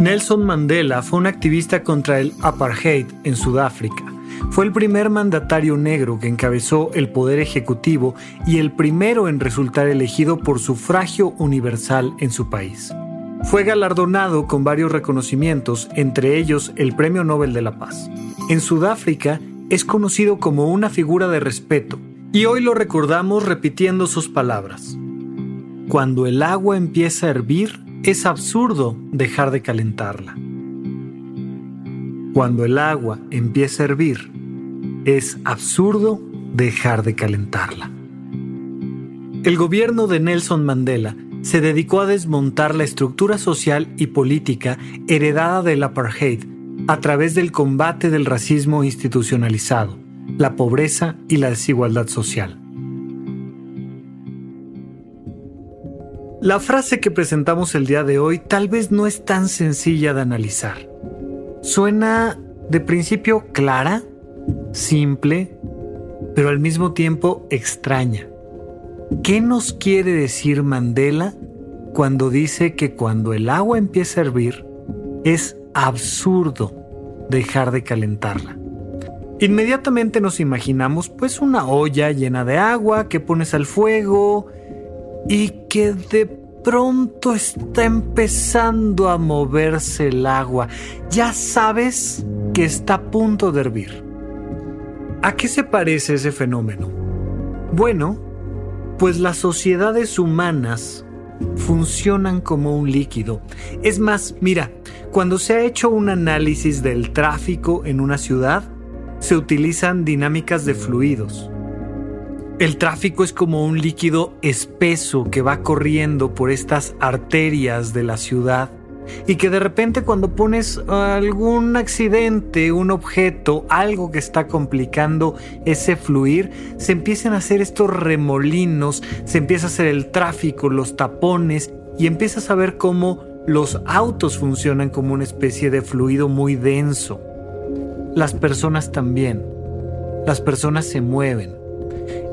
Nelson Mandela fue un activista contra el apartheid en Sudáfrica. Fue el primer mandatario negro que encabezó el poder ejecutivo y el primero en resultar elegido por sufragio universal en su país. Fue galardonado con varios reconocimientos, entre ellos el Premio Nobel de la Paz. En Sudáfrica es conocido como una figura de respeto y hoy lo recordamos repitiendo sus palabras. Cuando el agua empieza a hervir, es absurdo dejar de calentarla. Cuando el agua empieza a hervir, es absurdo dejar de calentarla. El gobierno de Nelson Mandela se dedicó a desmontar la estructura social y política heredada del apartheid a través del combate del racismo institucionalizado, la pobreza y la desigualdad social. La frase que presentamos el día de hoy tal vez no es tan sencilla de analizar. Suena de principio clara, simple, pero al mismo tiempo extraña. ¿Qué nos quiere decir Mandela cuando dice que cuando el agua empieza a hervir es absurdo dejar de calentarla? Inmediatamente nos imaginamos pues una olla llena de agua que pones al fuego, y que de pronto está empezando a moverse el agua. Ya sabes que está a punto de hervir. ¿A qué se parece ese fenómeno? Bueno, pues las sociedades humanas funcionan como un líquido. Es más, mira, cuando se ha hecho un análisis del tráfico en una ciudad, se utilizan dinámicas de fluidos. El tráfico es como un líquido espeso que va corriendo por estas arterias de la ciudad y que de repente cuando pones algún accidente, un objeto, algo que está complicando ese fluir, se empiezan a hacer estos remolinos, se empieza a hacer el tráfico, los tapones y empiezas a ver cómo los autos funcionan como una especie de fluido muy denso. Las personas también. Las personas se mueven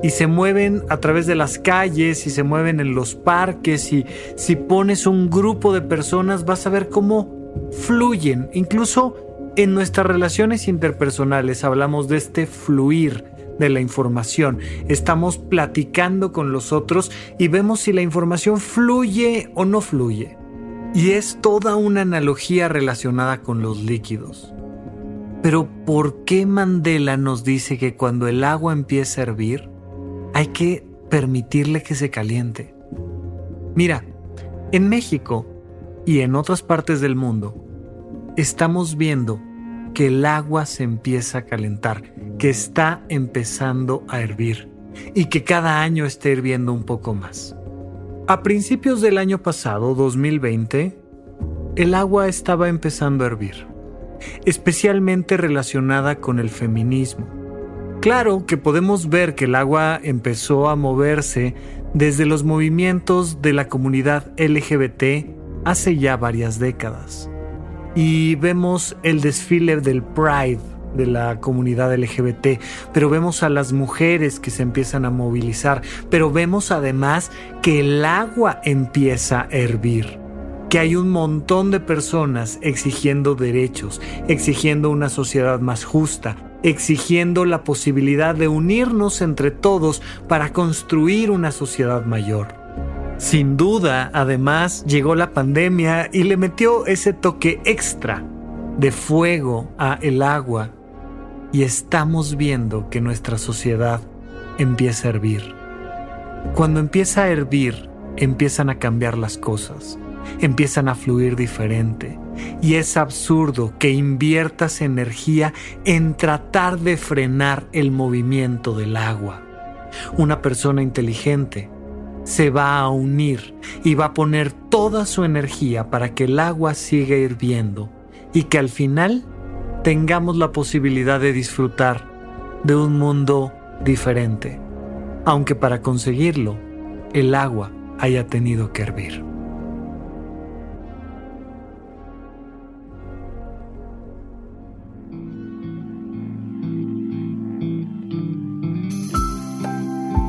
y se mueven a través de las calles y se mueven en los parques y si pones un grupo de personas vas a ver cómo fluyen. Incluso en nuestras relaciones interpersonales hablamos de este fluir de la información. Estamos platicando con los otros y vemos si la información fluye o no fluye. Y es toda una analogía relacionada con los líquidos. Pero ¿por qué Mandela nos dice que cuando el agua empieza a hervir, hay que permitirle que se caliente. Mira, en México y en otras partes del mundo, estamos viendo que el agua se empieza a calentar, que está empezando a hervir y que cada año está hirviendo un poco más. A principios del año pasado, 2020, el agua estaba empezando a hervir, especialmente relacionada con el feminismo Claro que podemos ver que el agua empezó a moverse desde los movimientos de la comunidad LGBT hace ya varias décadas. Y vemos el desfile del Pride de la comunidad LGBT, pero vemos a las mujeres que se empiezan a movilizar, pero vemos además que el agua empieza a hervir que hay un montón de personas exigiendo derechos, exigiendo una sociedad más justa, exigiendo la posibilidad de unirnos entre todos para construir una sociedad mayor. Sin duda, además, llegó la pandemia y le metió ese toque extra de fuego a el agua y estamos viendo que nuestra sociedad empieza a hervir. Cuando empieza a hervir, empiezan a cambiar las cosas empiezan a fluir diferente. Y es absurdo que inviertas energía en tratar de frenar el movimiento del agua. Una persona inteligente se va a unir y va a poner toda su energía para que el agua siga hirviendo y que al final tengamos la posibilidad de disfrutar de un mundo diferente, aunque para conseguirlo el agua haya tenido que hervir.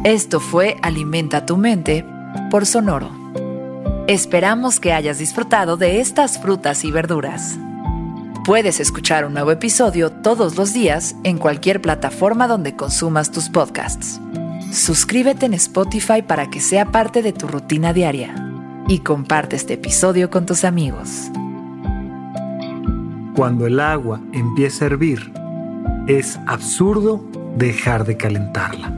Esto fue Alimenta tu mente por Sonoro. Esperamos que hayas disfrutado de estas frutas y verduras. Puedes escuchar un nuevo episodio todos los días en cualquier plataforma donde consumas tus podcasts. Suscríbete en Spotify para que sea parte de tu rutina diaria y comparte este episodio con tus amigos. Cuando el agua empieza a hervir, es absurdo dejar de calentarla.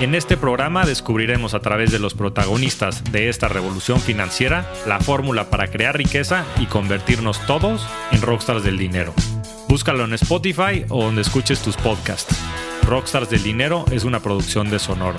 En este programa descubriremos a través de los protagonistas de esta revolución financiera la fórmula para crear riqueza y convertirnos todos en rockstars del dinero. Búscalo en Spotify o donde escuches tus podcasts. Rockstars del Dinero es una producción de Sonoro.